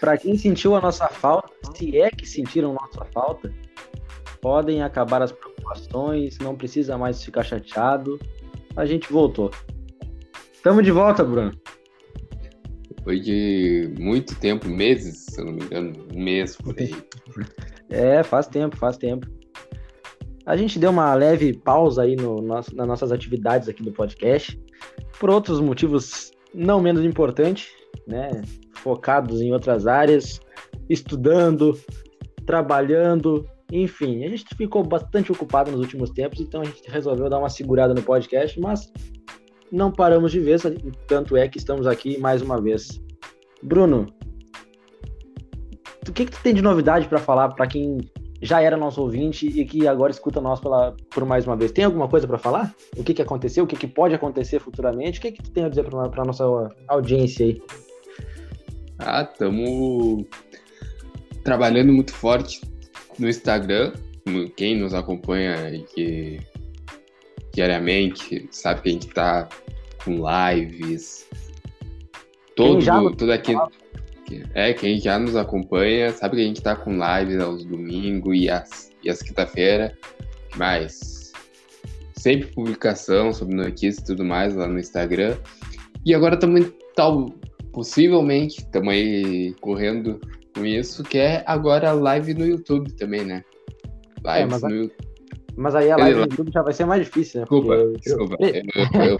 Para quem sentiu a nossa falta, se é que sentiram nossa falta, podem acabar as preocupações, não precisa mais ficar chateado. A gente voltou. Tamo de volta, Bruno. Depois de muito tempo, meses, se eu não me engano, um mês por aí. É, faz tempo, faz tempo. A gente deu uma leve pausa aí no, nas nossas atividades aqui do podcast, por outros motivos não menos importantes, né? Focados em outras áreas, estudando, trabalhando, enfim, a gente ficou bastante ocupado nos últimos tempos, então a gente resolveu dar uma segurada no podcast, mas não paramos de vez, tanto é que estamos aqui mais uma vez. Bruno, o que, que tu tem de novidade para falar para quem já era nosso ouvinte e que agora escuta nós pela, por mais uma vez? Tem alguma coisa para falar? O que, que aconteceu? O que, que pode acontecer futuramente? O que, que tu tem a dizer para nossa audiência aí? Ah, estamos trabalhando muito forte no Instagram. Quem nos acompanha e que diariamente sabe que a gente está com lives. Todo, já... tudo aqui. É, quem já nos acompanha sabe que a gente está com lives aos domingos e as, e as quinta-feira. Mas sempre publicação sobre notícias e tudo mais lá no Instagram. E agora também, tal, possivelmente, estamos aí correndo com isso, que é agora a live no YouTube também, né? Live é, mas, no YouTube. Mas aí a live no YouTube já vai ser mais difícil, né? Desculpa, Porque... desculpa. Eu, eu,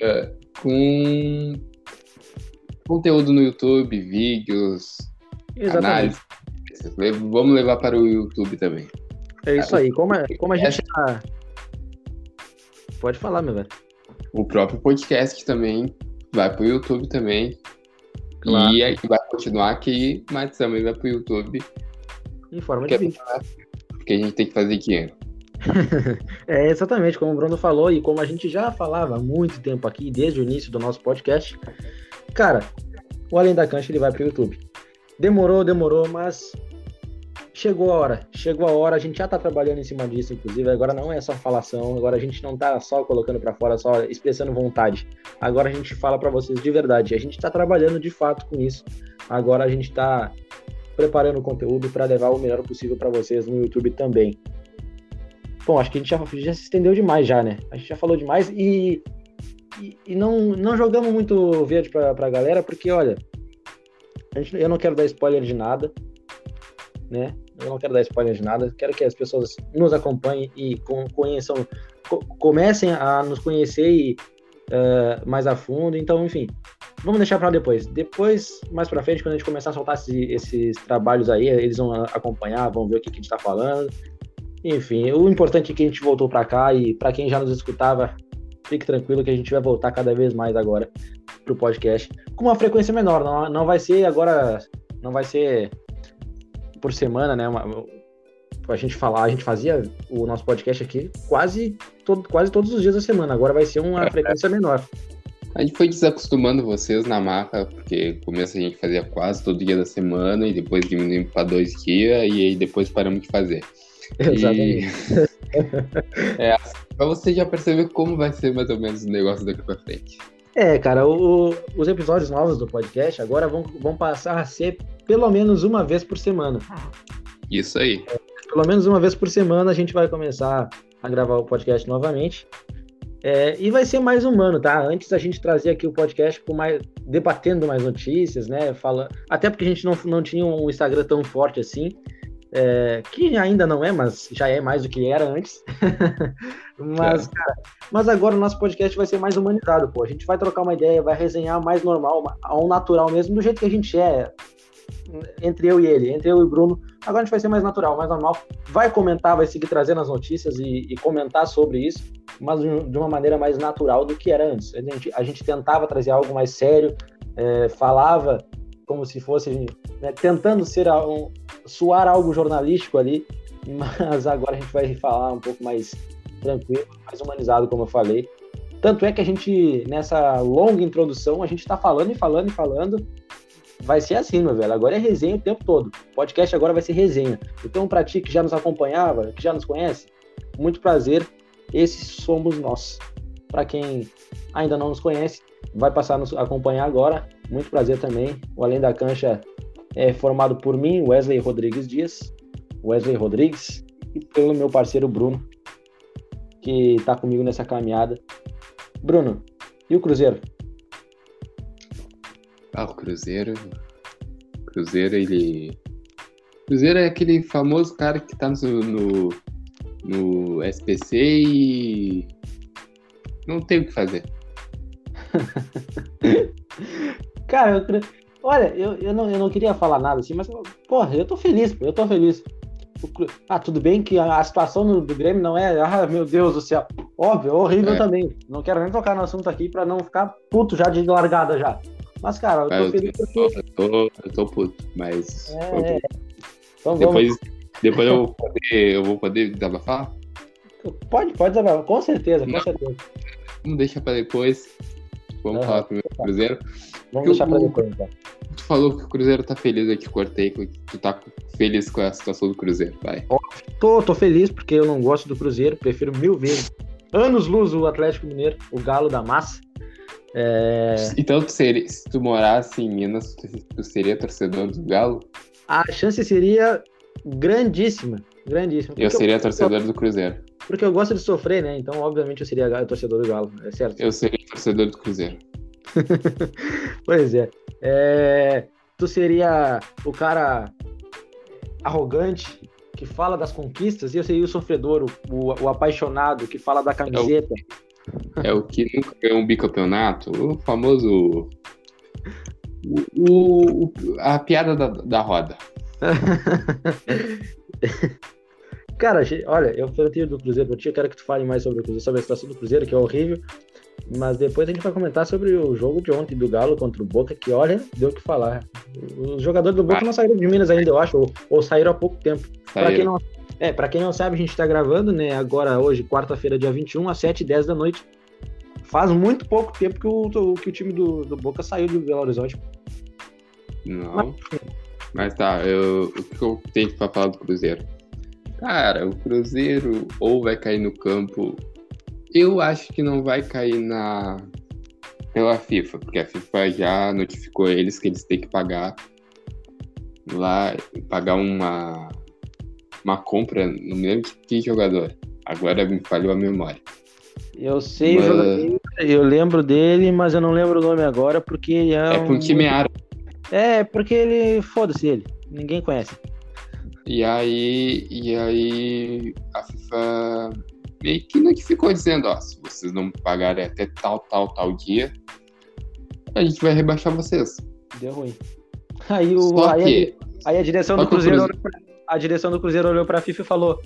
eu, com conteúdo no YouTube, vídeos, Exatamente. análise. Vamos levar para o YouTube também. É isso aí. Como, a, como a gente tá... Pode falar, meu velho. O próprio podcast também vai para o YouTube também. Claro. E aí vai continuar aqui, mas também vai pro YouTube. Em forma de vídeo. Porque a gente tem que fazer dinheiro. é exatamente como o Bruno falou e como a gente já falava há muito tempo aqui, desde o início do nosso podcast. Cara, o Além da Cancha ele vai pro YouTube. Demorou, demorou, mas chegou a hora, chegou a hora, a gente já tá trabalhando em cima disso, inclusive, agora não é só falação, agora a gente não tá só colocando para fora, só expressando vontade. Agora a gente fala para vocês de verdade, a gente tá trabalhando de fato com isso. Agora a gente tá preparando o conteúdo para levar o melhor possível para vocês no YouTube também. Bom, acho que a gente já, já, se estendeu demais já, né? A gente já falou demais e, e, e não, não jogamos muito verde pra, pra galera, porque, olha, gente, eu não quero dar spoiler de nada, né? Eu não quero dar spoiler de nada, quero que as pessoas nos acompanhem e conheçam, comecem a nos conhecer e, uh, mais a fundo. Então, enfim, vamos deixar para depois. Depois, mais para frente, quando a gente começar a soltar esses, trabalhos aí, eles vão acompanhar, vão ver o que, que a gente está falando. Enfim, o importante é que a gente voltou para cá e para quem já nos escutava, fique tranquilo que a gente vai voltar cada vez mais agora pro podcast com uma frequência menor. Não, não vai ser agora, não vai ser por semana, né? Uma, a gente falar, a gente fazia o nosso podcast aqui quase, todo, quase todos os dias da semana. Agora vai ser uma frequência menor. A gente foi desacostumando vocês na marca, porque no começo a gente fazia quase todo dia da semana e depois diminuímos para dois dias e aí depois paramos de fazer. Exatamente. E... é, pra você já perceber como vai ser mais ou menos o negócio daqui para frente. É, cara, o, os episódios novos do podcast agora vão, vão passar a ser pelo menos uma vez por semana. Isso aí. É, pelo menos uma vez por semana a gente vai começar a gravar o podcast novamente. É, e vai ser mais humano, tá? Antes a gente trazia aqui o podcast com mais, debatendo mais notícias, né? Fala, até porque a gente não, não tinha um Instagram tão forte assim, é, que ainda não é, mas já é mais do que era antes. mas, é. cara, mas agora o nosso podcast vai ser mais humanizado, pô. A gente vai trocar uma ideia, vai resenhar mais normal, ao natural mesmo, do jeito que a gente é entre eu e ele, entre eu e o Bruno. Agora a gente vai ser mais natural, mais normal. Vai comentar, vai seguir trazendo as notícias e, e comentar sobre isso, mas de uma maneira mais natural do que era antes. A gente, a gente tentava trazer algo mais sério, é, falava como se fosse né, tentando ser um, suar algo jornalístico ali, mas agora a gente vai falar um pouco mais tranquilo, mais humanizado, como eu falei. Tanto é que a gente, nessa longa introdução, a gente está falando e falando e falando, vai ser assim, meu velho. Agora é resenha o tempo todo. O podcast agora vai ser resenha. Então, para ti que já nos acompanhava, que já nos conhece, muito prazer. Esses somos nós. Para quem ainda não nos conhece, vai passar a nos acompanhar agora. Muito prazer também. O Além da Cancha é formado por mim, Wesley Rodrigues Dias, Wesley Rodrigues, e pelo meu parceiro Bruno, que está comigo nessa caminhada. Bruno, e o Cruzeiro? Ah, o Cruzeiro. Cruzeiro, ele. Cruzeiro é aquele famoso cara que tá no, no, no SPC e. Não tem o que fazer. cara, eu, olha, eu, eu, não, eu não queria falar nada assim, mas, porra, eu tô feliz, eu tô feliz. Ah, tudo bem que a, situação do, do Grêmio não é, ah, meu Deus do céu. Óbvio, é horrível é. também. Não quero nem tocar no assunto aqui para não ficar puto já de largada já. Mas, cara, eu tô eu, feliz porque. Eu tô, eu tô puto, mas. É, então, depois, depois eu, vou poder, eu vou poder desabafar? Pode, pode desabafar, com certeza, com não, certeza. Vamos deixar pra depois. Vamos uhum. falar primeiro do Cruzeiro. Vamos deixar pra depois, então. Tu falou que o Cruzeiro tá feliz, eu te cortei, que tu tá feliz com a situação do Cruzeiro, vai. Tô, tô feliz porque eu não gosto do Cruzeiro, prefiro mil vezes. Anos luz o Atlético Mineiro, o galo da massa. É... Então, tu seria, se tu morasse em Minas, tu seria torcedor do Galo? A chance seria grandíssima, grandíssima. Eu seria eu, torcedor do Cruzeiro. Porque eu gosto de sofrer, né? Então, obviamente, eu seria torcedor do Galo, é certo? Eu seria torcedor do Cruzeiro. pois é. é. Tu seria o cara arrogante que fala das conquistas e eu seria o sofredor, o, o, apaixonado que fala da camiseta. É o é o que nunca ganhou um bicampeonato, o famoso. O, o a piada da, da roda. Cara, olha, eu falei do Cruzeiro eu quero que tu fale mais sobre o Cruzeiro, sobre a situação do Cruzeiro, que é horrível. Mas depois a gente vai comentar sobre o jogo de ontem do Galo contra o Boca, que olha, deu o que falar. Os jogadores do Boca ah. não saíram de Minas ainda, eu acho, ou, ou saíram há pouco tempo. Para quem não é, para quem não sabe, a gente está gravando, né, agora hoje, quarta-feira, dia 21, às 7h10 da noite. Faz muito pouco tempo que o, que o time do, do Boca saiu de Belo Horizonte. Não. Mas, mas tá, eu, o que eu tenho para falar do Cruzeiro? Cara, o Cruzeiro ou vai cair no campo. Eu acho que não vai cair na pela FIFA, porque a FIFA já notificou eles que eles têm que pagar lá, pagar uma uma compra, não me lembro de que jogador. Agora me falhou a memória. Eu sei, mas... eu, eu lembro dele, mas eu não lembro o nome agora, porque ele é. É um... um time árabe. É, porque ele. Foda-se ele. Ninguém conhece. E aí. E aí. A FIFA meio que notificou dizendo, ó, se vocês não pagarem até tal, tal, tal dia, a gente vai rebaixar vocês. Deu ruim. Aí o. Só aí, que, a, aí a direção do Cruzeiro. Cruzeiro a direção do Cruzeiro olhou para a FIFA e falou: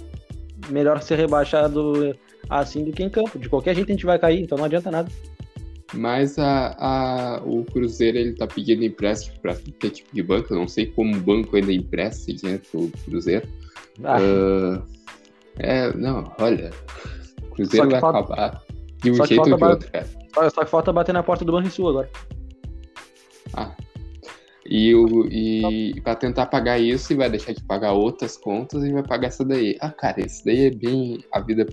melhor ser rebaixado assim do que em campo. De qualquer jeito a gente vai cair, então não adianta nada. Mas a, a, o Cruzeiro ele tá pedindo empréstimo para qualquer tipo de banco. Eu não sei como o banco ainda empresta dinheiro pro Cruzeiro. Ah. Uh, é, não, olha, o Cruzeiro vai falta... acabar de um jeito ou de outro, cara. Só que falta bater na porta do Banrisul agora. Ah, e, o, e para tentar pagar isso, e vai deixar de pagar outras contas e vai pagar essa daí. Ah, cara, isso daí é bem a vida,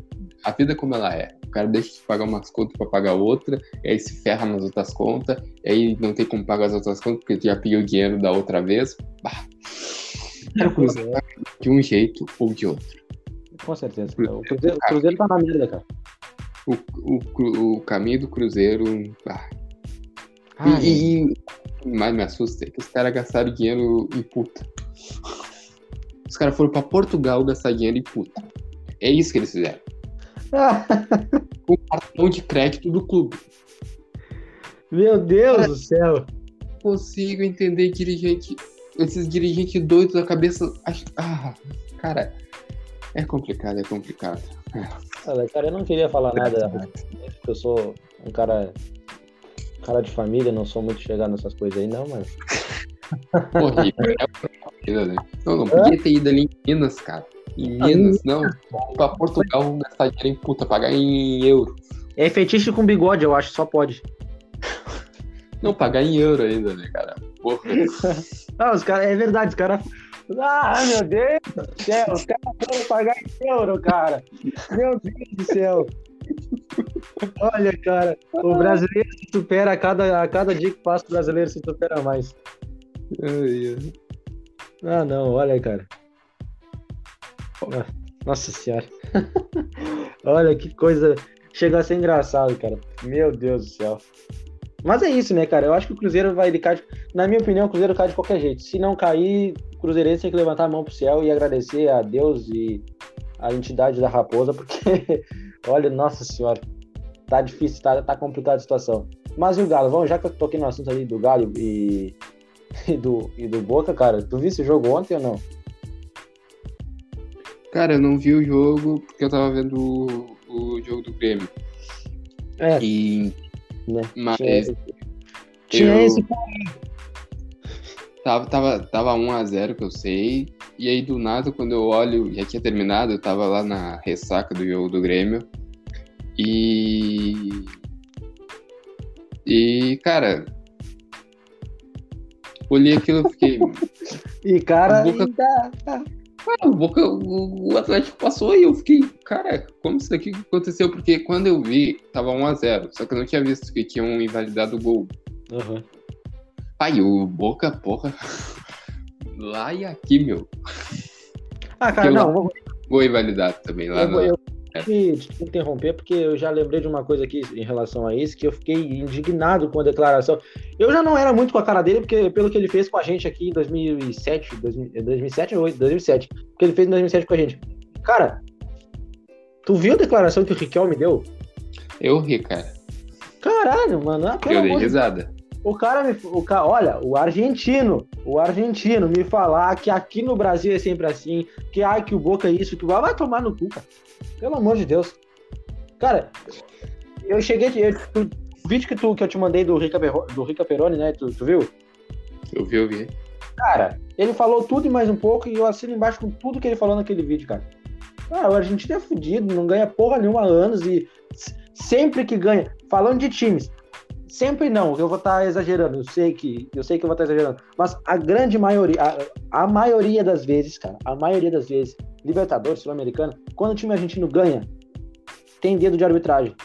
a vida como ela é. O cara deixa de pagar umas contas para pagar outra, e aí se ferra nas outras contas, e aí não tem como pagar as outras contas porque já pediu dinheiro da outra vez. Bah. de um jeito ou de outro. Com certeza. O Cruzeiro, o Cruzeiro tá na merda, cara. O, o, o caminho do Cruzeiro. Ah. e, e, mais me assusta é que os caras gastaram dinheiro em puta. Os caras foram pra Portugal gastar dinheiro em puta. É isso que eles fizeram. Com cartão de crédito do clube. Meu Deus cara, do céu. Consigo entender dirigente. Esses dirigentes doidos da cabeça. Ah, cara, é complicado, é complicado. Olha, cara, eu não queria falar nada, porque eu sou um cara cara de família, não sou muito chegado nessas coisas aí, não, mas. Horrível, é né? Não, não podia ter ido ali em Minas, cara. Em Minas, não. Pra Portugal, vamos gastar dinheiro em puta, pagar em euro. É fetiche com bigode, eu acho, só pode. Não, pagar em euro ainda, né, cara? Porra. Não, os caras, é verdade, os caras. Ah, meu Deus do céu, os caras foram pagar em euro, cara. Meu Deus do céu. Olha, cara, o brasileiro se supera a cada, a cada dia que passa, o brasileiro se supera mais. Ai, ai. Ah, não, olha, cara. Nossa senhora. olha que coisa. Chega a ser engraçado, cara. Meu Deus do céu. Mas é isso, né, cara? Eu acho que o Cruzeiro vai de cair. Na minha opinião, o Cruzeiro cai de qualquer jeito. Se não cair, o Cruzeirense tem que levantar a mão pro céu e agradecer a Deus e a entidade da raposa, porque, olha, nossa senhora, tá difícil, tá, tá complicada a situação. Mas e o Galo? Vamos, já que eu toquei no assunto ali do Galo e, e, do, e do Boca, cara, tu viu esse jogo ontem ou não? Cara, eu não vi o jogo porque eu tava vendo o, o jogo do Grêmio. É, E, né? mas Tinha, tinha eu- esse tava, tava, tava 1x0, que eu sei. E aí, do nada, quando eu olho, já tinha terminado, eu tava lá na ressaca do jogo do Grêmio. E. E, cara. Olhei aquilo e fiquei. E, cara, Boca- ainda- Ah, o, Boca, o, Atlético passou e eu fiquei, cara, como isso daqui aconteceu? Porque quando eu vi, tava 1x0, só que eu não tinha visto que tinham invalidado o gol. Aham. Pai, o Boca, porra, lá e aqui, meu. Ah, cara, Eu- não, vou, Gol invalidado também, lá eu, no... eu te, te interromper porque eu já lembrei de uma coisa aqui em relação a isso, que eu fiquei indignado com a declaração. Eu já não era muito com a cara dele, porque pelo que ele fez com a gente aqui em 2007, 2000, 2007 ou 2007, que ele fez em 2007 com a gente. Cara, tu viu a declaração que o Riquelme deu? Eu ri, cara. Caralho, mano, ah, eu dei amor risada. O cara me. O cara, olha, o argentino, o argentino me falar que aqui no Brasil é sempre assim, que ai, que o Boca é isso, que o vai tomar no cu, cara. Pelo amor de Deus. Cara, eu cheguei. Eu, tu- o vídeo que, tu, que eu te mandei do Rica, do Rica Peroni, né? Tu, tu viu? Eu vi, eu vi. Cara, ele falou tudo e mais um pouco, e eu assino embaixo com tudo que ele falou naquele vídeo, cara. Cara, o argentino é fudido, não ganha porra nenhuma há anos e sempre que ganha, falando de times, sempre não, eu vou estar exagerando, eu sei que eu sei que eu vou estar exagerando, mas a grande maioria, a, a maioria das vezes, cara, a maioria das vezes, Libertadores, Sul-Americano, quando o time argentino ganha, tem dedo de arbitragem,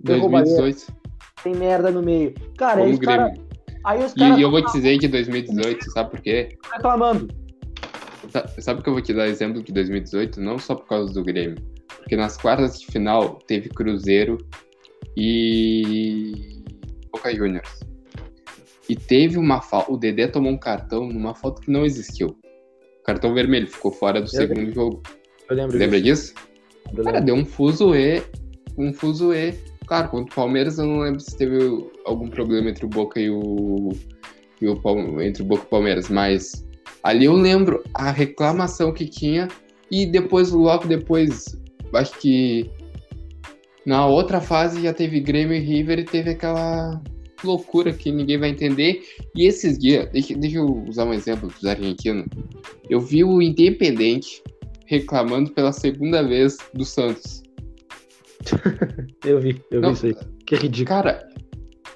Derruba 2018, tem merda no meio. Cara, aí como os aí E, caras e eu vou te dizer que 2018, sabe por quê? reclamando. Sa- Sabe que eu vou te dar exemplo de 2018? Não só por causa do Grêmio. Porque nas quartas de final teve Cruzeiro e Boca Juniors. E teve uma falta. O Dedé tomou um cartão numa falta que não existiu. Cartão vermelho, ficou fora do segundo jogo. Eu lembro Lembra disso. disso? eu Cara, lembro. deu um fuzuê. Um fuzuê. Claro, contra o Palmeiras eu não lembro se teve algum problema entre o Boca e o. E o Palme- entre o Boca e o Palmeiras, mas ali eu lembro a reclamação que tinha e depois, logo depois, acho que na outra fase já teve Grêmio e River e teve aquela loucura que ninguém vai entender. E esses dias, deixa, deixa eu usar um exemplo dos argentinos. Eu vi o Independente reclamando pela segunda vez do Santos. Eu vi, eu Não. vi isso aí. Que ridículo. Cara,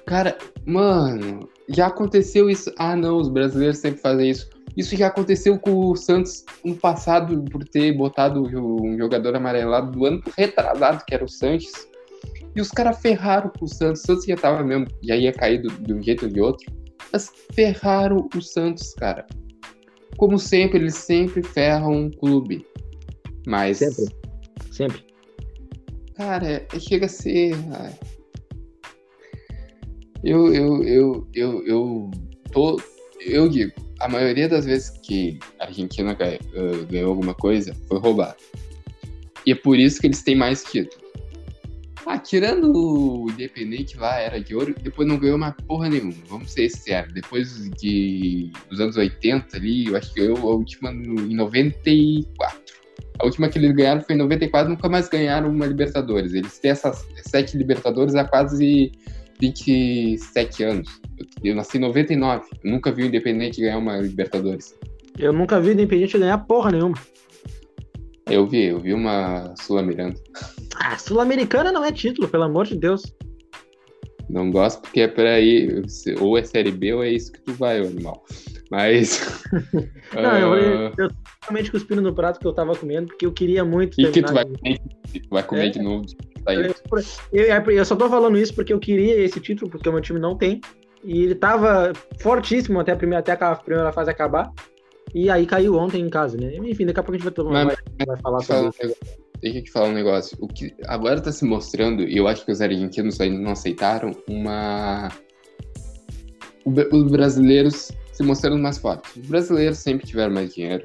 cara, mano, já aconteceu isso. Ah, não, os brasileiros sempre fazem isso. Isso já aconteceu com o Santos no passado por ter botado um jogador amarelado do ano retrasado, que era o Sanches. E os caras ferraram com o Santos. O Santos já tava mesmo, já ia cair do- de um jeito ou de outro. Mas ferraram o Santos, cara. Como sempre, eles sempre ferram um clube. Mas. Sempre. Sempre. Cara, é- chega a ser. Eu, eu, eu, eu, eu tô. Eu digo, a maioria das vezes que a Argentina ganhou alguma coisa foi roubado. E é por isso que eles têm mais títulos. Ah, tirando o Independente lá, era de ouro, depois não ganhou mais porra nenhuma. Vamos ser sinceros. Depois de, dos anos 80 ali, eu acho que ganhou a última em 94. A última que eles ganharam foi em 94, nunca mais ganharam uma Libertadores. Eles têm essas sete Libertadores há quase 27 anos. Eu, nasci em 99, eu nunca vi o Independente ganhar uma Libertadores. Eu nunca vi o Independente ganhar porra nenhuma. Eu vi, eu vi uma Sul-Americana. Ah, Sul-Americana não é título, pelo amor de Deus. Não gosto porque é pra ir, ou é Série B ou é isso que tu vai, animal. Mas. Não, eu, ah, eu, eu realmente cuspindo no prato que eu tava comendo, porque eu queria muito E que tu vai tu vai comer É. de novo. Tá. Eu, eu- eu só tô falando isso porque eu queria esse título, porque o meu time não tem. E ele tava fortíssimo até a primeira, até a primeira fase acabar. E aí caiu ontem em casa, né? Enfim, daqui a pouco a gente vai, tomar, Mas- vai, vai falar sobre falar um negócio. Deixa eu te falar um negócio. O que agora tá se mostrando, e eu acho que os argentinos ainda não aceitaram, uma. Os brasileiros se mostrando mais fortes. Os brasileiros sempre tiveram mais dinheiro.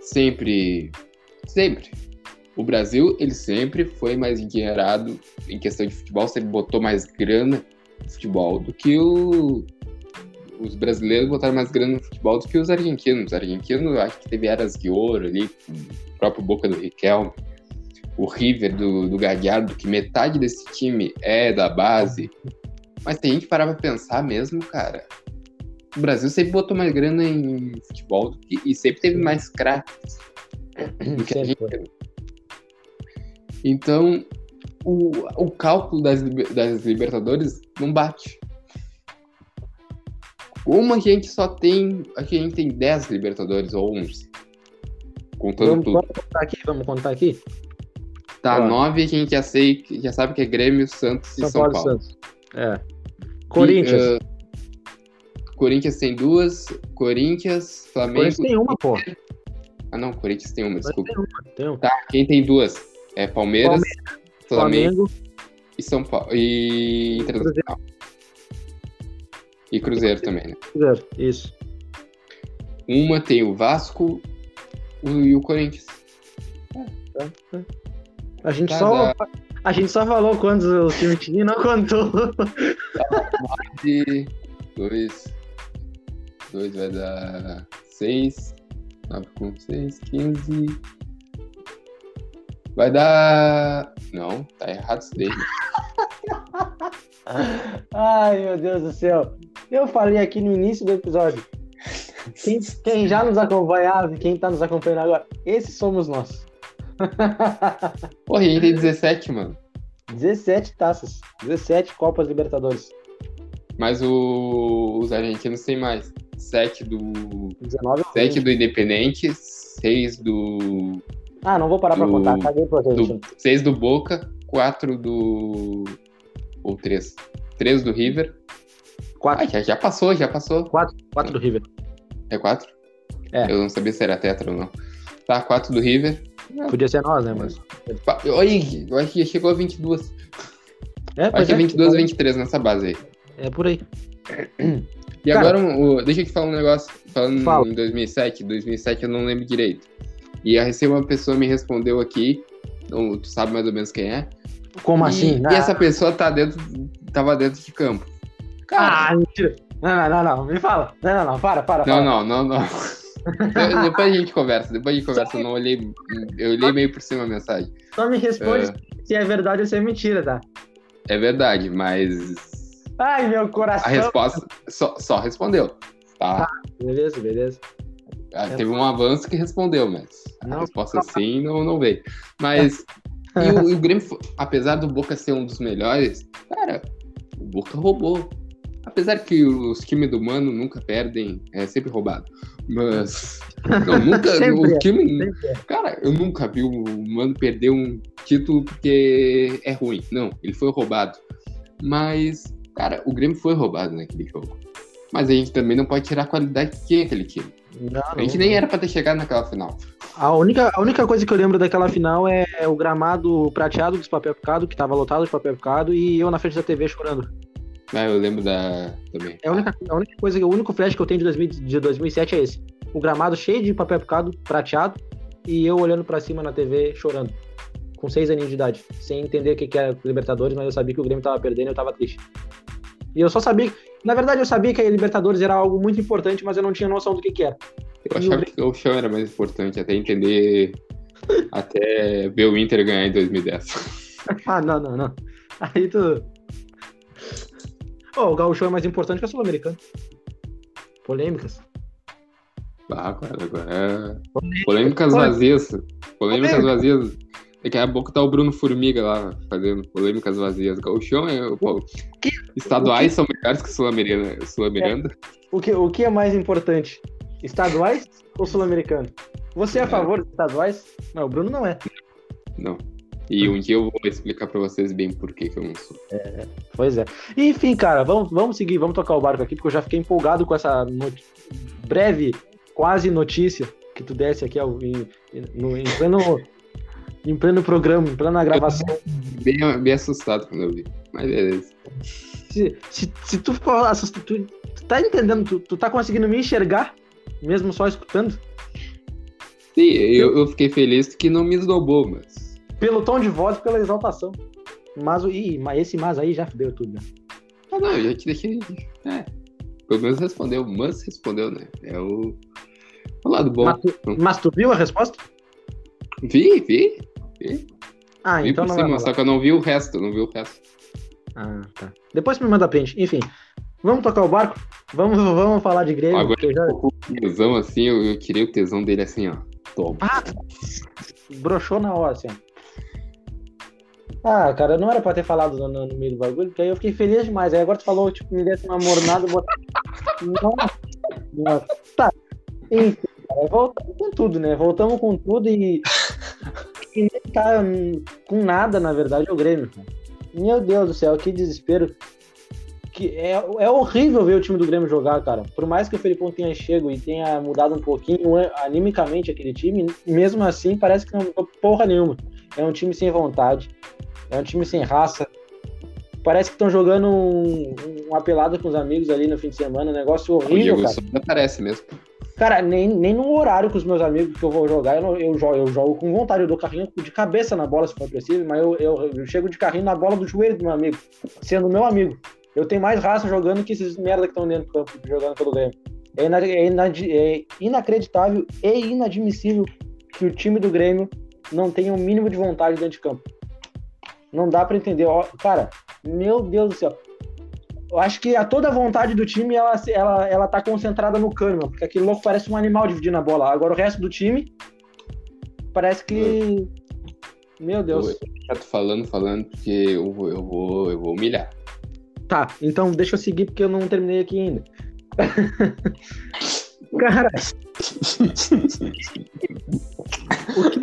Sempre. Sempre. O Brasil, ele sempre foi mais endinheirado em questão de futebol, sempre botou mais grana no futebol do que o. Os brasileiros botaram mais grana no futebol do que os argentinos. Os argentinos, acho que teve eras de ouro ali, o próprio Boca do Riquelme, o River do, do Gallardo, que metade desse time é da base. Mas tem gente que parar pra pensar mesmo, cara. O Brasil sempre botou mais grana em futebol do que- e sempre teve mais craques do que a Sempre gente. Então, o, o cálculo das, das Libertadores não bate. Como a gente só tem. A gente tem 10 Libertadores ou 11. Contando Vamos, tudo. vamos contar aqui, vamos contar aqui? Tá, Ó. 9 a gente já, sei, já sabe que é Grêmio, Santos e São, São, Paulo, Paulo. Santos. É. Corinthians. E, ah, Corinthians tem duas. Corinthians, Flamengo. Corinthians tem uma, pô. Ah, não, Corinthians tem uma, desculpa. Tem uma, tem uma. Tá, quem tem duas? É Palmeiras, Flamengo, Flamengo, e São Paulo. E Internacional. E Cruzeiro também, né? Cruzeiro, isso. Uma tem o Vasco e o Corinthians. A gente, Cada- só, a gente só falou quantos o time tinha e não contou. E dois. Dois vai dar seis. Nove com seis, quinze. Vai dar. Não, tá errado isso daí. Ai, meu Deus do céu. Eu falei aqui no início do episódio. Quem, quem já nos acompanhava e quem tá nos acompanhando agora, esses somos nós. Porra, a gente tem 17, mano. 17 taças, 17 Copas Libertadores. Mas o- os argentinos têm mais. Sete do. 19 ou 7 20. do Independente, seis do. Ah, não vou parar pra do- contar. Caguei pro do Argentina. seis do Boca, quatro do. Ou três. Três do River. Ah, 4, já, já passou, já passou. 4, 4 do River. É quatro? É. Eu não sabia se era tetra ou não. Tá, quatro do River. Podia ser nós, né? Mas. Olha, eu acho que já chegou a 22. É, Acho que é é, 22 ou 23 nessa base aí. é por aí. E Cara- agora, o- deixa eu te falar um negócio. Falando Fala. em 2007, 2007 eu não lembro direito. E a recém uma pessoa me respondeu aqui, não, tu sabe mais ou menos quem é. Como e, assim? E essa pessoa tá dentro, tava dentro de campo. Cara, Ah, mentira. Não, não, não, não. Me fala. Não, não, não. Para, para. não, para. não, não, não. De- depois a gente conversa, depois a gente conversa. Eu não olhei, eu olhei meio por cima a mensagem. Só me responde É. se é verdade ou se é mentira, tá? É verdade, mas Ai, meu coração. a resposta só, só respondeu. Tá? Beleza, beleza. Ah, Teve um avanço que respondeu, mas a Não. resposta sim não, não veio. Mas e o, e o Grêmio, apesar do Boca ser um dos melhores, cara, o Boca roubou. Apesar que os times do Mano nunca perdem, é sempre roubado. Mas eu nunca, Sempre é, o time, Sempre é. cara, eu nunca vi o Mano perder um título porque é ruim. Não, ele foi roubado. Mas, cara, o Grêmio foi roubado naquele jogo. Mas a gente também não pode tirar a qualidade que tinha aquele time. Não, A gente não. nem era pra ter chegado naquela final. A única, a única coisa que eu lembro daquela final é o gramado prateado dos papel picado, que tava lotado de papel picado, e eu na frente da TV chorando. Ah, eu lembro da. também. É a única, a única coisa, o único flash que eu tenho de, 2000 de 2007 é esse. O gramado cheio de papel picado, prateado, e eu olhando pra cima na TV chorando. Com seis aninhos de idade. Sem entender o que que era Libertadores, mas eu sabia que o Grêmio tava perdendo e eu tava triste. E eu só sabia. Na verdade, eu sabia que a Libertadores era algo muito importante, mas eu não tinha noção do que que era. Eu E o achava que o chão era mais importante, até entender. até ver o Inter ganhar em 2010. Ah, não, não, não. Aí tu. Ô, o Gauchão é mais importante que a Sul-Americana. Polêmicas. Ah, agora, agora. é Polêmicas vazias. Polêmicas Polêmica. vazias. Daqui a pouco tá o Bruno Formiga lá fazendo polêmicas vazias. O chão é. Pô, que- estaduais são melhores que Sul-Americana. Sul-Americana. O que, o que é mais importante? Estaduais ou Sul-Americano? Você é a É. favor de estaduais? Não, o Bruno não é. Não. E um dia eu vou explicar pra vocês bem por que, que eu não sou. Pois é. Enfim, cara, vamos, vamos seguir, vamos tocar o barco aqui, porque eu já fiquei empolgado com essa breve, quase notícia que tu desse aqui ao, em, no, em, pleno, em pleno programa, em plena gravação. Bem, bem assustado quando eu vi. Mas beleza. Se, se, se tu for assustado, tu, tu tá entendendo, tu, tu tá conseguindo me enxergar, mesmo só escutando? Sim, eu, eu fiquei feliz que não me esnobou, mas. Pelo tom de voz e pela exaltação. Mas, o- mas esse mas aí já fudeu tudo, né? Ah, não, eu já te deixei. É. Pelo menos respondeu, mas respondeu, né? É o. O lado bom. Mas tu, mas tu viu a resposta? Vi, vi. Ah, vi então por não cima, só que eu não vi o resto, não vi o resto. Ah, tá. Depois me manda print. Enfim, vamos tocar o barco? Vamos, vamos falar de Grêmio. Agora, eu já o tesão assim, eu, eu queria o tesão dele assim, ó. Toma. broxou na hora, assim. Ah, cara, não era pra ter falado no, no- no meio do bagulho, porque aí eu fiquei feliz demais. Aí agora tu falou, tipo, me desse uma mornada, eu botei... Nossa, nossa. Tá. Enfim, cara, voltamos com tudo, né? Voltamos com tudo e... tá com nada, na verdade, é o Grêmio. Meu Deus do céu, que desespero. Que é, é horrível ver o time do Grêmio jogar, cara. Por mais que o Felipão tenha chego e tenha mudado um pouquinho animicamente aquele time, mesmo assim parece que não mudou porra nenhuma. É um time sem vontade, é um time sem raça. Parece que estão jogando um, um- uma pelada com os amigos ali no fim de semana, um negócio O horrível, Diego cara. Souza aparece mesmo. Cara, nem, nem no horário com os meus amigos que eu vou jogar, eu, não- eu, jogo, eu jogo com vontade, eu dou carrinho de cabeça na bola se for preciso, mas eu, eu, eu chego de carrinho na bola do joelho do meu amigo, sendo meu amigo. Eu tenho mais raça jogando que esses merda que estão dentro do campo jogando pelo Grêmio. É, é é inacreditável e inadmissível que o time do Grêmio não tenha o mínimo de vontade dentro de campo. Não dá pra entender. Ó, Cara, meu Deus do céu. Eu acho que a toda a vontade do time ela, ela, ela tá concentrada no Kahneman, porque aquele louco parece um animal dividindo a bola. Agora o resto do time parece que. Meu Deus. Eu já tô falando, falando, porque eu, vou- eu, vou, eu vou humilhar. Tá, então deixa eu seguir porque eu não terminei aqui ainda. Cara, o que,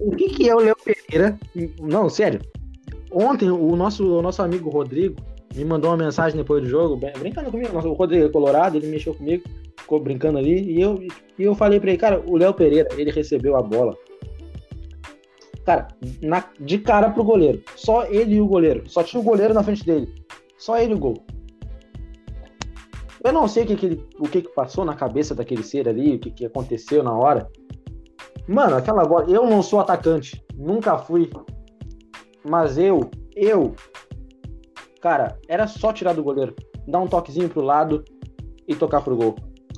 o que que é o Léo Pereira? Não, sério. Ontem o nosso, o nosso amigo Rodrigo me mandou uma mensagem depois do jogo, brin- brincando comigo. O Rodrigo é colorado, ele mexeu comigo, ficou brincando ali. E eu, e eu falei pra ele, cara, o Léo Pereira, ele recebeu a bola. Cara, na- de cara pro goleiro. Só ele e o goleiro. Só tinha o goleiro na frente dele. Só ele e o gol. Eu não sei o que, que, ele, o que, que passou na cabeça daquele ser ali, o que, que aconteceu na hora. Mano, aquela bola. Eu não sou atacante. Nunca fui. Mas eu, eu. Cara, era só tirar do goleiro. Dar um toquezinho pro lado e tocar pro gol.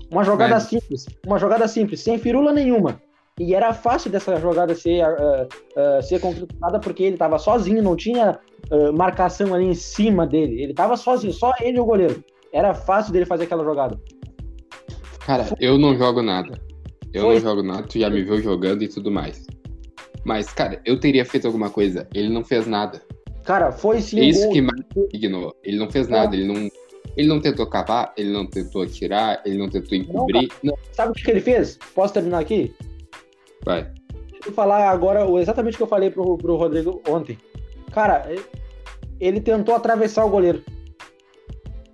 Uma jogada Mas- simples. Uma jogada simples, sem firula nenhuma. E era fácil dessa jogada ser, ah, ah, ser concretizada porque ele tava sozinho, não tinha ah, marcação ali em cima dele. Ele tava sozinho, só ele e o goleiro. Era fácil dele fazer aquela jogada. Cara, eu não jogo nada. Eu Foi. não jogo nada, tu já me viu jogando e tudo mais. Mas, cara, eu teria feito alguma coisa. Ele não fez nada. Cara, foi sim um isso gol. que mais ignorou. Ele não fez nada, ele não. Ele não tentou cavar, ele não tentou atirar, ele não tentou encobrir. Não, Sabe o que, ele fez? Posso terminar aqui? vai. Eu falar agora exatamente o que eu falei pro, pro Rodrigo ontem. Cara, ele- ele tentou atravessar o goleiro.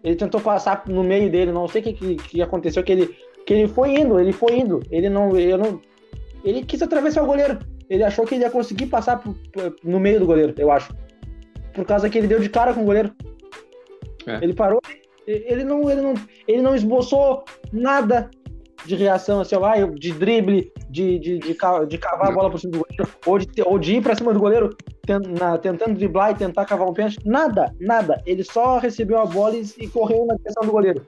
Ele tentou passar no meio dele, não sei o que, que, que aconteceu, que ele, que ele foi indo, ele foi indo. Ele não, eu não. Ele quis atravessar o goleiro. Ele achou que ele ia conseguir passar pro- pro- no meio do goleiro, eu acho. Por causa que ele deu de cara com o goleiro. É. Ele parou, ele não, ele, não, ele não esboçou nada de reação, assim, ó, de drible, de, de, de, de cavar a bola por cima do goleiro, ou de, ou de ir pra cima do goleiro tentando driblar e tentar cavar um pênalti. Nada, nada. Ele só recebeu a bola e, e correu na direção do goleiro.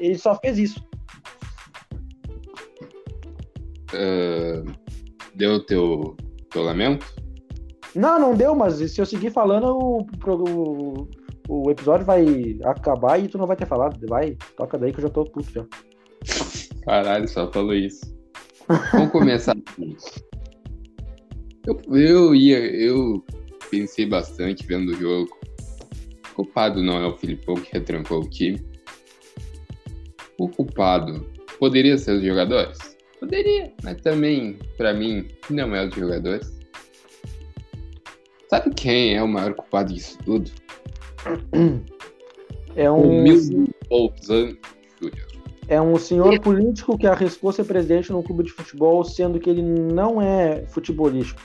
Ele só fez isso. Ah, deu teu, teu lamento? Não, não deu, mas se eu seguir falando, o, o, o episódio vai acabar e tu não vai ter falado. Vai, toca daí que eu já tô puto já. Caralho, só falou isso. Vamos começar. Eu, eu ia, eu pensei bastante vendo o jogo. O culpado não é o Filipão que retrancou o time. O culpado poderia ser os jogadores? Poderia, mas também, pra mim, não é os jogadores. Sabe quem é o maior culpado disso tudo? É O um, Milton Bolzano é um senhor político que arriscou ser presidente num clube de futebol, sendo que ele não é futebolístico.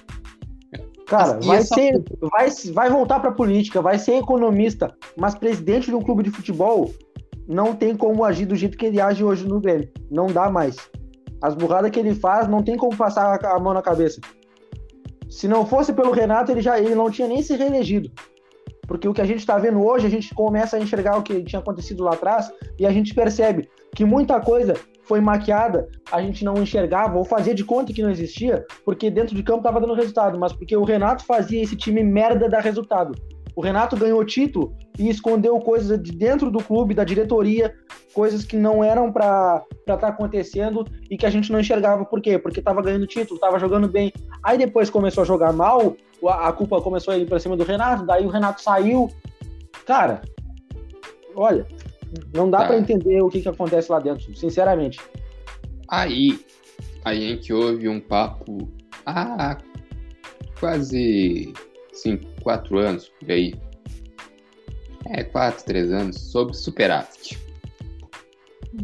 Cara, vai, essa- ser, vai, vai voltar pra política, vai ser economista, mas presidente de um clube de futebol não tem como agir do jeito que ele age hoje no Grêmio. Não dá mais. As burradas que ele faz, não tem como passar a mão na cabeça. Se não fosse pelo Renato, ele já ele não tinha nem se reelegido. Porque o que a gente está vendo hoje, a gente começa a enxergar o que tinha acontecido lá atrás e a gente percebe que muita coisa foi maquiada, a gente não enxergava ou fazia de conta que não existia, porque dentro de campo estava dando resultado, mas porque o Renato fazia esse time merda dar resultado. O Renato ganhou título e escondeu coisas de dentro do clube, da diretoria, coisas que não eram para estar acontecendo e que a gente não enxergava. Por quê? Porque estava ganhando título, estava jogando bem. Aí depois começou a jogar mal, a, culpa começou a ir para cima do Renato, daí o Renato saiu. Cara, olha, não dá Tá. para entender o que, que acontece lá dentro, sinceramente. Aí a gente ouve um papo há quase cinco, quatro anos por aí. É, quatro, três anos, sobre superávit.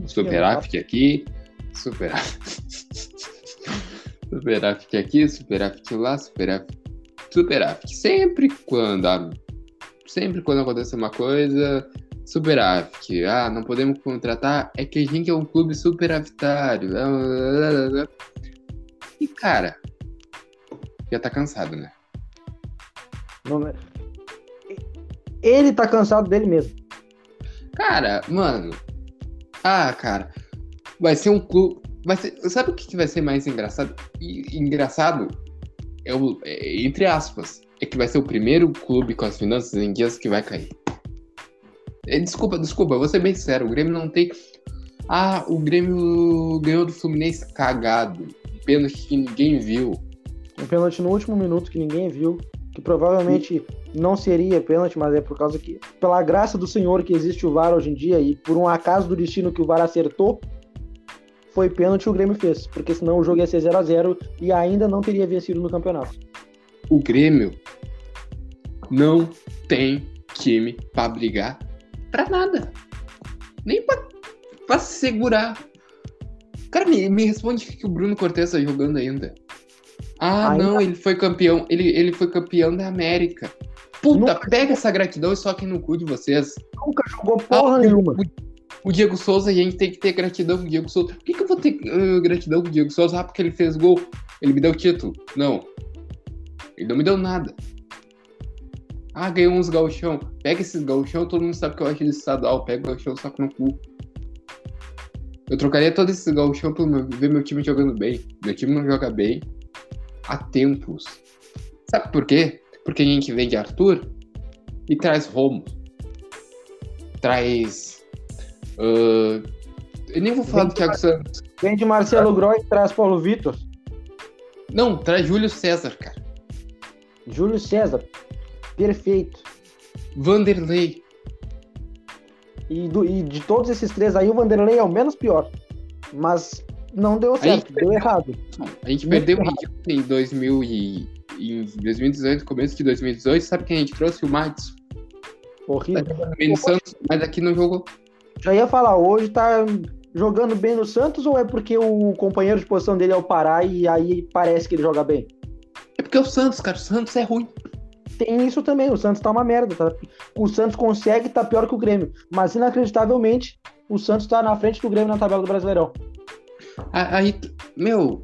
Superávit aqui, superávit. superávit aqui, superávit lá, superávit. Superávit. Sempre quando a- sempre quando acontece uma coisa, superávit. Ah, não podemos contratar, é que a gente é um clube superavitário. E cara, já tá cansado, né? É- Ele tá cansado dele mesmo. Cara, mano. Ah, cara. Vai ser um clube. Vai ser... Sabe o que vai ser mais engraçado? E- engraçado é o... é, entre aspas. É que vai ser o primeiro clube com as finanças em dias que vai cair. É, desculpa, desculpa, vou ser bem sincero. O Grêmio não tem. Ah, o Grêmio ganhou do Fluminense cagado. Um Pênalti que ninguém viu. Um pênalti no último minuto que ninguém viu, que provavelmente não seria pênalti, mas é por causa que, pela graça do Senhor que existe o VAR hoje em dia e por um acaso do destino que o VAR acertou, foi pênalti o Grêmio fez, porque senão o jogo ia ser 0 a 0 e ainda não teria vencido no campeonato. o Grêmio não tem time pra brigar pra nada. Nem se segurar. Cara, me, me responde o que o Bruno Cortes tá jogando ainda. Ah, Ainda- não, ele foi campeão. Ele, ele foi campeão da América. Puta, Nunca- pega essa gratidão e soquem no cu de vocês. Nunca jogou porra Ah, nenhuma. O Diego Souza, a gente tem que ter gratidão com o Diego Souza. Por que, que eu vou ter uh, gratidão com o Diego Souza? Ah, porque ele fez gol. Ele me deu o título. Não. Ele não me deu nada. Ah, ganhou uns gauchão. Pega esses gauchão, todo mundo sabe que eu acho de estadual. Pega o gauchão, saco no cu. Eu trocaria todo esse gauchão pelo meu, ver meu time jogando bem. Meu time não joga bem há tempos. Sabe por quê? Porque a gente vende Arthur e traz Romo. Traz. ah, eu nem vou falar do Thiago Santos. Vem de Marcelo Groy e traz Paulo Vitor, Não, traz Júlio César, cara. Júlio César. Perfeito. Vanderlei. E, do- e de todos esses três aí, o Vanderlei é o menos pior. Mas não deu certo, deu errado. A gente perdeu o ridículo em 2000 e, em 2018, começo de 2018. Sabe quem a gente trouxe? O Matos. Horrível. No Santos, mas aqui não jogou. Já ia falar, hoje tá jogando bem no Santos ou é porque o companheiro de posição dele é o Pará e aí parece que ele joga bem? É porque é o Santos, cara. O Santos é ruim. Tem isso também, o Santos tá uma merda. Tá? O Santos consegue tá pior que o Grêmio, mas inacreditavelmente o Santos tá na frente do Grêmio na tabela do Brasileirão. Aí, meu.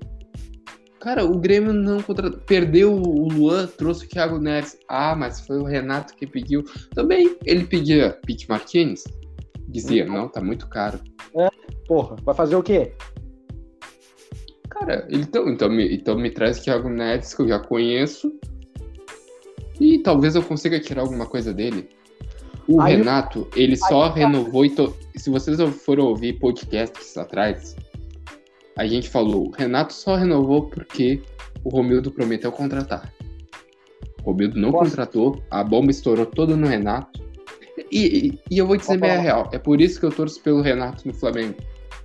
Cara, o Grêmio não perdeu o Luan, trouxe o Thiago Neves. Ah, mas foi o Renato que pediu. Também ele pedia Pete Martinez. Dizia, não, tá muito caro. Porra, vai fazer o quê? Cara, então, então, me, então me traz Thiago Neves, que eu já conheço. E talvez eu consiga tirar alguma coisa dele. O Aí- Renato, ele só aí- renovou. E to... Se vocês foram ouvir podcasts atrás, a gente falou: o Renato só renovou porque o Romildo prometeu contratar. O Romildo não Nossa. contratou, a bomba estourou toda no Renato. E, e, e eu vou dizer bem a real: é por isso que eu torço pelo Renato no Flamengo.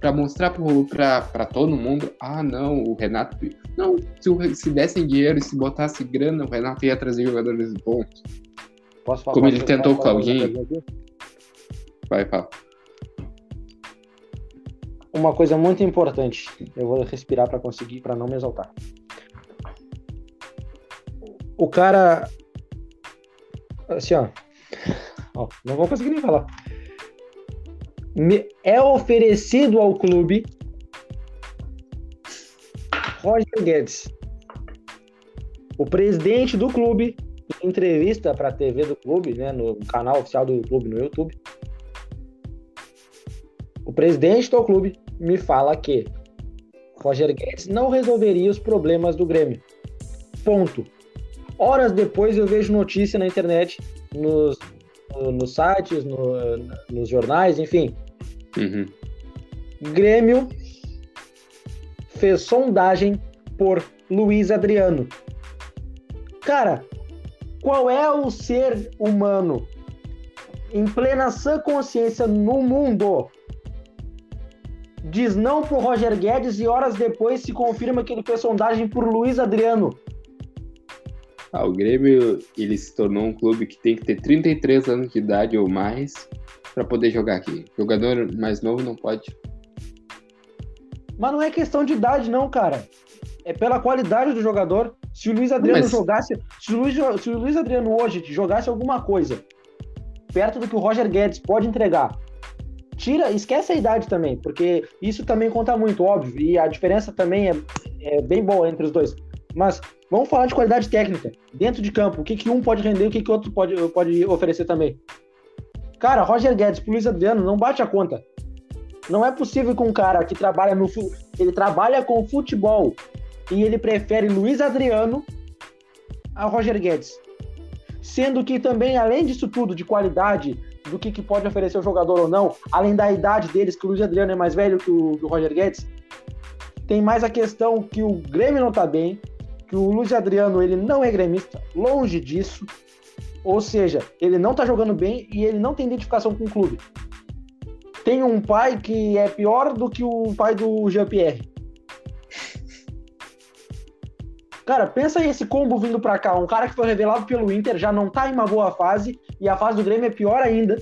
para mostrar para todo mundo, ah, não, o Renato. Não, se, o, se dessem dinheiro e se botasse grana, o Renato ia trazer jogadores bons. Posso falar? Como ele tentou com alguém. Vai, fala. Uma coisa muito importante, eu vou respirar para conseguir, para não me exaltar. O cara. Assim, ó. ó não vou conseguir nem falar é oferecido ao clube Roger Guedes. O presidente do clube, em entrevista para a TV do clube, né, no canal oficial do clube no YouTube, o presidente do clube me fala que Roger Guedes não resolveria os problemas do Grêmio. Ponto. Horas depois eu vejo notícia na internet, nos, nos sites, no, nos jornais, enfim, Uhum. Grêmio fez sondagem por Luiz Adriano. Cara, qual é o ser humano em plena sã consciência no mundo diz não pro Roger Guedes e horas depois se confirma que ele fez sondagem por Luiz Adriano? Ah, o Grêmio ele se tornou um clube que tem que ter 33 anos de idade ou mais para poder jogar aqui. Jogador mais novo não pode. Mas não é questão de idade, não, cara. É pela qualidade do jogador. Se o Luiz Adriano Mas... jogasse. Se o Luiz, se o Luiz Adriano hoje jogasse alguma coisa perto do que o Roger Guedes pode entregar, tira, esquece a idade também, porque isso também conta muito, óbvio. E a diferença também é, é bem boa entre os dois. Mas vamos falar de qualidade técnica. Dentro de campo, o que, que um pode render e o que, que outro pode, pode oferecer também. Cara, Roger Guedes pro Luiz Adriano não bate a conta. Não é possível que um cara que trabalha no ele trabalha com futebol e ele prefere Luiz Adriano a Roger Guedes. Sendo que também, além disso tudo, de qualidade, do que, que pode oferecer o jogador ou não, além da idade deles, que o Luiz Adriano é mais velho que o, que o Roger Guedes, tem mais a questão que o Grêmio não tá bem, que o Luiz Adriano ele não é gremista, longe disso, ou seja, ele não tá jogando bem e ele não tem identificação com o clube. Tem um pai que é pior do que o pai do Jean-Pierre. Cara, pensa aí esse combo vindo pra cá. Um cara que foi revelado pelo Inter já não tá em uma boa fase e a fase do Grêmio é pior ainda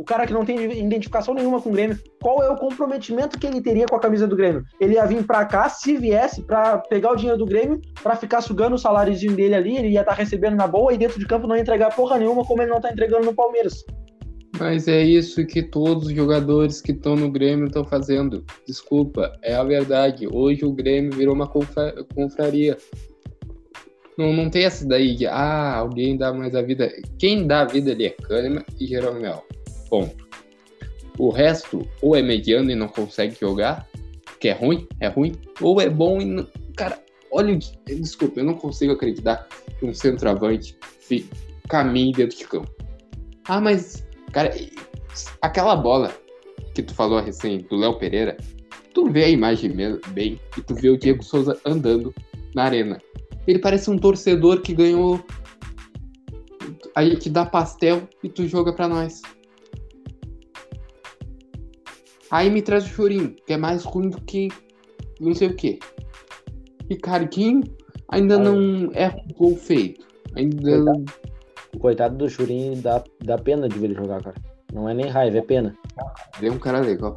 o cara que não tem identificação nenhuma com o Grêmio, qual é o comprometimento que ele teria com a camisa do Grêmio? Ele ia vir para cá, se viesse, para pegar o dinheiro do Grêmio, para ficar sugando o saláriozinho dele ali, ele ia estar tá recebendo na boa e dentro de campo não ia entregar porra nenhuma, como ele não tá entregando no Palmeiras. Mas é isso que todos os jogadores que estão no Grêmio estão fazendo. Desculpa, é a verdade. Hoje o Grêmio virou uma confraria. Não, não tem essa daí de, ah, alguém dá mais a vida. Quem dá a vida ali é Kahneman e Jeromel. Ponto. O resto, ou é mediano e não consegue jogar, que é ruim, é ruim, ou é bom e. Não... Cara, olha. Desculpa, eu não consigo acreditar que um centroavante caminhe dentro de campo. Ah, mas, cara, aquela bola que tu falou recém do Léo Pereira, tu vê a imagem bem e tu vê o Diego Souza andando na arena. Ele parece um torcedor que ganhou. Aí que dá pastel e tu joga pra nós. Aí me traz o Chorinho, que é mais ruim do que não sei o quê. Ricardinho ainda Ai. não é um gol feito. Ainda. Coitado, coitado do Churinho dá, dá pena de ver ele jogar, cara. Não é nem raiva, é pena. Ele é um cara legal.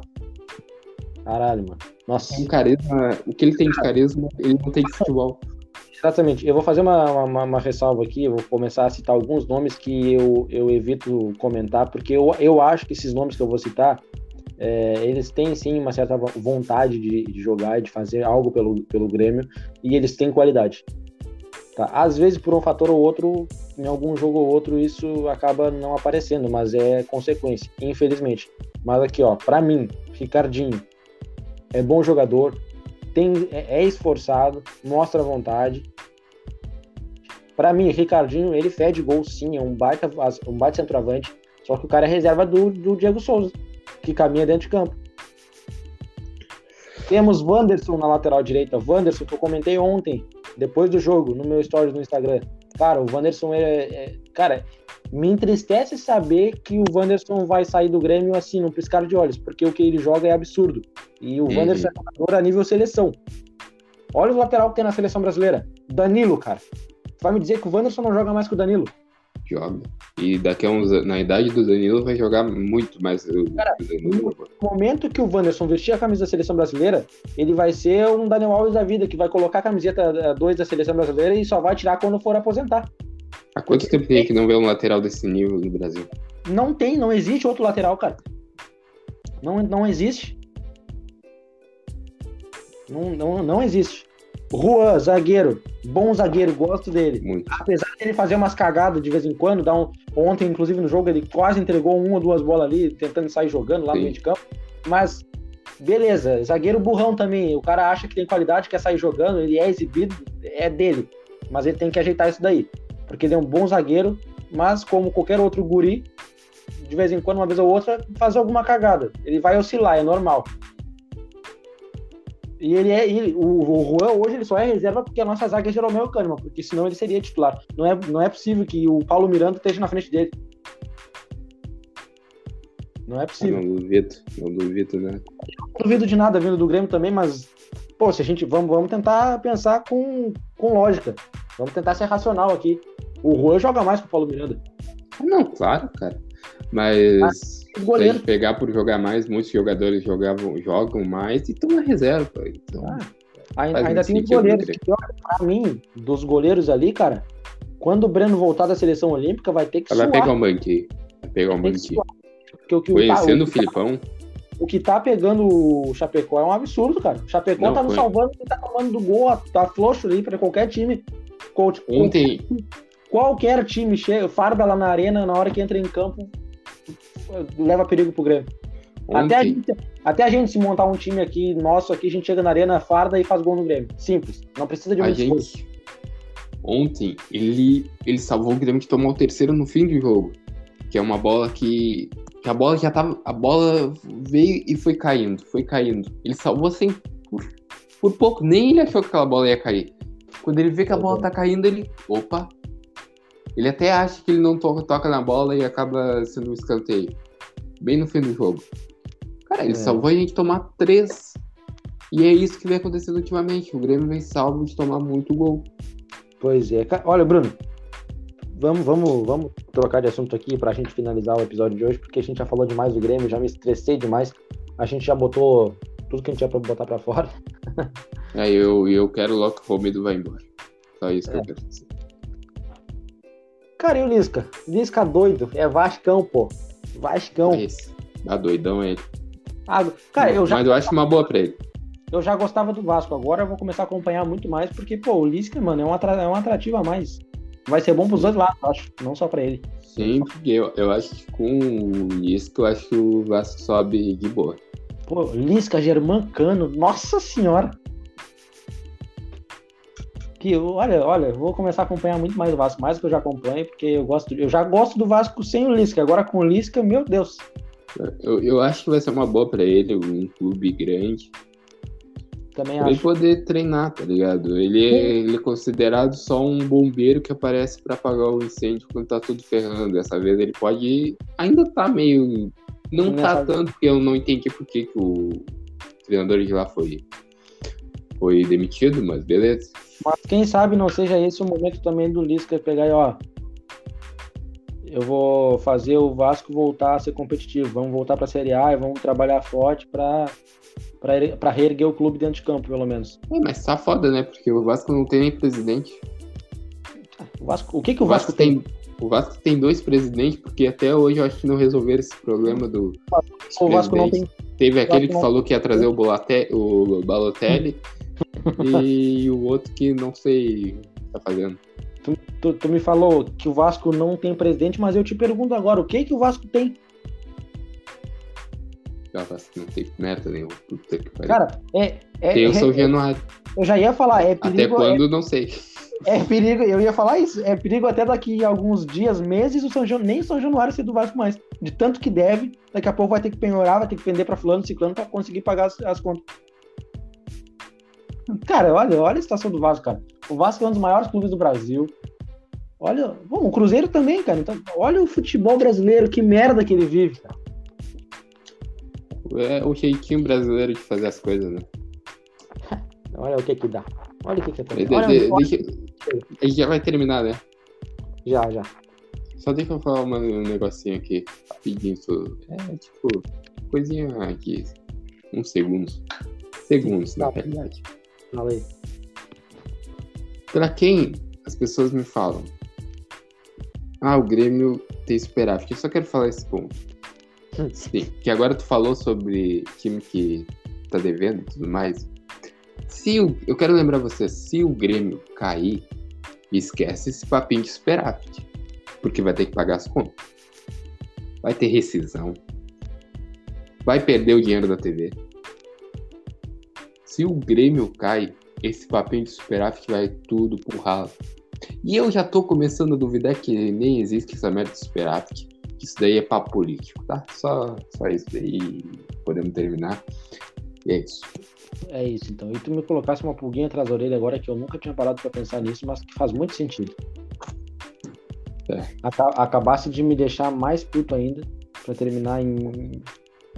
Caralho, mano. Nossa. Um carisma. O que ele tem de carisma, ele não tem de futebol. Exatamente. Eu vou fazer uma, uma, uma, ressalva aqui, eu vou começar a citar alguns nomes que eu, eu evito comentar, porque eu, eu acho que esses nomes que eu vou citar é, eles têm sim uma certa vontade de, de, jogar de fazer algo pelo, pelo Grêmio e eles têm qualidade. Tá? Às vezes, por um fator ou outro, em algum jogo ou outro, isso acaba não aparecendo, mas é consequência, infelizmente. Mas aqui, ó, para mim, Ricardinho é bom jogador, tem, é, é esforçado, mostra vontade. Para mim, Ricardinho, ele fede gol sim, é um baita, um baita centroavante, só que o cara é reserva do, do Diego Souza que caminha dentro de campo. Temos Wanderson na lateral direita. Wanderson, que eu comentei ontem, depois do jogo, no meu stories no Instagram. Cara, o Wanderson é, é, Cara, Me entristece saber que o Wanderson vai sair do Grêmio assim, num piscar de olhos, porque o que ele joga é absurdo. E o uhum. Wanderson é jogador a nível seleção. Olha o lateral que tem na seleção brasileira. Danilo, cara. Tu vai me dizer que o Wanderson não joga mais que o Danilo? Joga. E daqui a uns na idade do Danilo vai jogar muito mais Cara, No momento que o Wanderson vestir a camisa da seleção brasileira, ele vai ser um Daniel Alves da vida, que vai colocar a camiseta 2 da seleção brasileira e só vai tirar quando for aposentar. Há quanto tempo tem que não vê um lateral desse nível no Brasil? Não tem, não existe outro lateral, cara. Não, não existe. Não, não, não existe. Juan, zagueiro. Bom zagueiro, gosto dele. Muito. Apesar de ele fazer umas cagadas de vez em quando, dá um... ontem, inclusive, no jogo, ele quase entregou uma ou duas bolas ali, tentando sair jogando lá Sim. no meio de campo. Mas, beleza, zagueiro burrão também. O cara acha que tem qualidade, quer sair jogando, ele é exibido, é dele. Mas ele tem que ajeitar isso daí porque ele é um bom zagueiro, mas como qualquer outro guri, de vez em quando, uma vez ou outra, faz alguma cagada. Ele vai oscilar, é normal. E ele é. Ele, o, o Juan hoje ele só é reserva porque a nossa zaga é Jeromel Kahneman, porque senão ele seria titular. Não é, não é possível que o Paulo Miranda esteja na frente dele. Não é possível. não duvido, não duvido, né? Não duvido de nada vindo do Grêmio também, mas, pô, se a gente. Vamos, vamos tentar pensar com, com lógica. Vamos tentar ser racional aqui. O Juan joga mais que o Paulo Miranda. Não, claro, cara. Mas ah, se a gente pegar por jogar mais, muitos jogadores jogavam, jogam mais e estão na reserva. Então, ah, ainda, ainda tem goleiros. Pra mim, dos goleiros ali, cara, quando o Breno voltar da seleção olímpica, vai ter que Ela Vai pegar um banquinho. Vai pegar um banquinho. Conhecendo o, o, o Filipão. O que tá pegando o Chapecó é um absurdo, cara. O Chapecó Não, tá nos salvando tá tomando do gol, tá floxo ali pra qualquer time. Coach, Ontem. Qualquer time chega, farda lá na arena, na hora que entra em campo, leva perigo pro Grêmio. Até a, gente, até a gente se montar um time aqui, nosso aqui, a gente chega na arena, farda e faz gol no Grêmio. Simples. Não precisa de muito gente, Ontem, ele, ele salvou o Grêmio que tomou o terceiro no fim do jogo. Que é uma bola que. que a bola já tava. A bola veio e foi caindo. Foi caindo. Ele salvou assim por, por pouco. Nem ele achou que aquela bola ia cair. Quando ele vê que a bola tá caindo, ele. Opa! Ele até acha que ele não toca, toca na bola e acaba sendo um escanteio. Bem no fim do jogo. Cara, ele é. salvou a gente tomar três. E é isso que vem acontecendo ultimamente. O Grêmio vem salvo de tomar muito gol. Pois é. Olha, Bruno, vamos, vamos, vamos trocar de assunto aqui pra gente finalizar o episódio de hoje, porque a gente já falou demais do Grêmio, já me estressei demais. A gente já botou tudo que a gente tinha pra botar pra fora. É, eu, eu quero logo que o Romero vá embora. Só isso que é. eu quero dizer. Cara, e o Lisca? Lisca doido. É Vascão, pô. Vascão. Esse. Tá doidão ele. Ah, cara, eu já... Mas eu acho uma boa pra ele. Eu já gostava do Vasco. Agora eu vou começar a acompanhar muito mais, porque, pô, o Lisca, mano, é um, é um atrativo a mais. Vai ser bom pros dois lados, eu acho. Não só pra ele. Sim, porque eu, eu acho que com o Lisca, eu acho que o Vasco sobe de boa. Pô, Lisca, Germancano, nossa senhora que olha, olha, vou começar a acompanhar muito mais o Vasco, mais do que eu já acompanho, porque eu gosto, eu já gosto do Vasco sem o Lisca, agora com o Lisca, meu Deus. Eu, eu acho que vai ser uma boa para ele, um clube grande. Também pra acho. ele poder treinar, tá ligado? Ele é, ele é considerado só um bombeiro que aparece para apagar o incêndio quando tá tudo ferrando. Dessa vez ele pode. Ainda tá meio. Não tá tanto, porque eu não entendi por que, que o treinador de lá foi, foi demitido, mas beleza. Mas quem sabe não seja esse o momento também do Lisca pegar e, ó, eu vou fazer o Vasco voltar a ser competitivo, vamos voltar para a Série A e vamos trabalhar forte para para reerguer o clube dentro de campo, pelo menos. É, mas tá foda, né? Porque o Vasco não tem nem presidente. O, Vasco, o que, que o, o Vasco, Vasco tem? tem? O Vasco tem dois presidentes, porque até hoje eu acho que não resolveram esse problema do. O Vasco não tem. Teve aquele que falou que ia trazer o, Bolate, o Balotelli. E o outro que não sei o que tá fazendo. Tu, tu, tu, me falou que o Vasco não tem presidente, mas eu te pergunto agora, o que que o Vasco tem? Vasco não tem merda nenhuma. Puta que pariu. Cara, é, é, tem o São é, Januário. Eu já ia falar, é perigo. Até quando, é, não sei. É perigo, eu ia falar isso. É perigo até daqui a alguns dias, meses, o São Januário, nem o São Januário ser do Vasco mais. De tanto que deve, daqui a pouco vai ter que penhorar, vai ter que vender para fulano, ciclano para conseguir pagar as, as contas. Cara, olha, olha a situação do Vasco, cara. O Vasco é um dos maiores clubes do Brasil. Olha, bom, o Cruzeiro também, cara. Então, olha o futebol brasileiro, que merda que ele vive, cara. É o jeitinho brasileiro de fazer as coisas, né? Olha o que que dá. Olha o que que é. De, de, deixa, a gente já vai terminar, né? Já, já. Só deixa eu falar uma- um negocinho aqui, rapidinho. É, tipo, coisinha aqui. Uns segundos. Segundos, na Tá. Fala aí. Pra quem as pessoas me falam, ah, o Grêmio tem superávit. Eu só quero falar esse ponto. Hum. Sim, que agora tu falou sobre time que tá devendo e tudo mais. Se o, eu quero lembrar você, se o Grêmio cair, esquece esse papinho de superávit. Porque vai ter que pagar as contas. Vai ter rescisão. Vai perder o dinheiro da TV. Se o Grêmio cai, esse papinho de superávit vai tudo pro ralo. E eu já tô começando a duvidar que nem existe essa merda de superávit. Que isso daí é papo político, tá? Só, só isso daí. Podemos terminar. E é isso. É isso, então. E tu me colocasse uma pulguinha atrás da orelha agora que eu nunca tinha parado pra pensar nisso, mas que faz muito sentido. É. Aca- acabasse de me deixar mais puto ainda pra terminar em,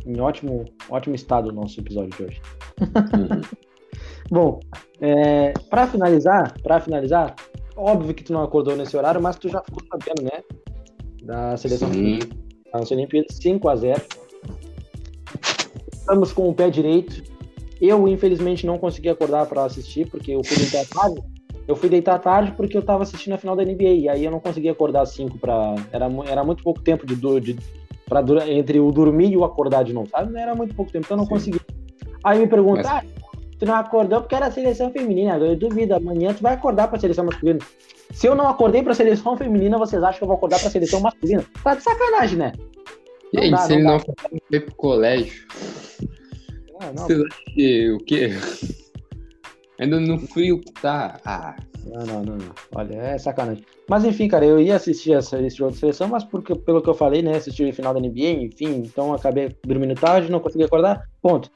em ótimo, ótimo estado o nosso episódio de hoje. Uhum. Bom, é, para finalizar, para finalizar, óbvio que tu não acordou nesse horário, mas tu já ficou sabendo, né? Da seleção Sim. das Olimpíadas, 5 a 0 Estamos com o pé direito. Eu, infelizmente, não consegui acordar para assistir, porque eu fui deitar tarde. Eu fui deitar tarde porque eu tava assistindo a final da NBA, e aí eu não consegui acordar às 5 para era, era muito pouco tempo de, de pra, dura- entre o dormir e o acordar de novo, sabe? Era muito pouco tempo, então eu não Sim. consegui. Aí me pergunta, Mas- ah, tu não acordou porque era a seleção feminina. Eu duvido, amanhã tu vai acordar pra seleção masculina. Se eu não acordei pra seleção feminina, vocês acham que eu vou acordar pra seleção masculina? Tá de sacanagem, né? E Não aí, dá, se não ele dá. não for ir pro colégio, Ah, não, vocês acham que o quê? Ainda no frio que tá. Ah, não, não, não, não. Olha, é sacanagem. Mas enfim, cara, eu ia assistir essa, esse jogo de seleção, mas porque, pelo que eu falei, né, assistir o final da NBA, enfim, então acabei dormindo tarde, não consegui acordar. Ponto.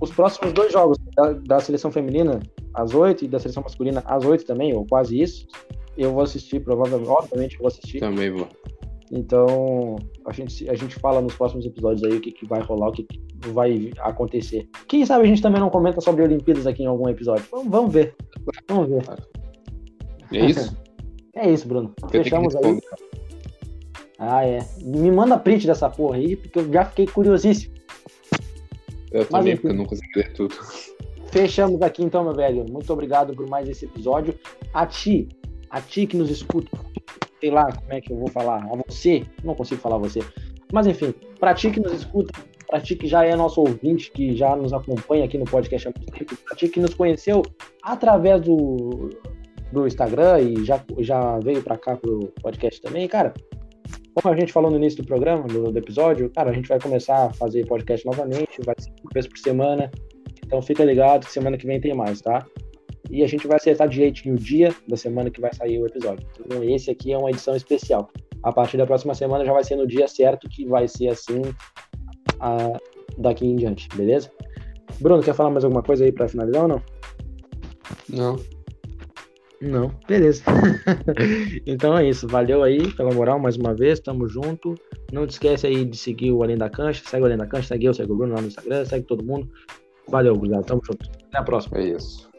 Os próximos dois jogos da, da seleção feminina, às 8, e da seleção masculina, às 8 também, ou quase isso, eu vou assistir, provavelmente, obviamente vou assistir. também vou. Então, a gente, a gente fala nos próximos episódios aí o que, que vai rolar, o que, que vai acontecer. Quem sabe a gente também não comenta sobre Olimpíadas aqui em algum episódio. Vamos, vamos ver. Vamos ver. É isso? É isso, Bruno. Eu Fechamos aí. Ah, é. Me manda print dessa porra aí, porque eu já fiquei curiosíssimo. Eu também, enfim. porque eu não consegui ler tudo. Fechamos aqui então, meu velho. Muito obrigado por mais esse episódio. A ti, a ti que nos escuta, sei lá como é que eu vou falar, a você, não consigo falar você. Mas enfim, pra ti que nos escuta, pra ti que já é nosso ouvinte, que já nos acompanha aqui no podcast há muito tempo, pra ti que nos conheceu através do, do Instagram e já, já veio pra cá pro podcast também, cara. Como a gente falou no início do programa, do, do episódio, cara, a gente vai começar a fazer podcast novamente, vai ser uma vez por semana. Então fica ligado que semana que vem tem mais, tá? E a gente vai acertar direitinho o dia da semana que vai sair o episódio. Então esse aqui é uma edição especial. A partir da próxima semana já vai ser no dia certo que vai ser assim a- daqui em diante, beleza? Bruno, quer falar mais alguma coisa aí pra finalizar ou não? Não. Não, beleza. então é isso. Valeu aí pela moral mais uma vez. Tamo junto. Não te esquece aí de seguir o Além da Cancha. Segue o Além da Cancha, segue eu, segue o Bruno lá no Instagram, segue todo mundo. Valeu, gurizada. Tamo junto. Até a próxima. É isso.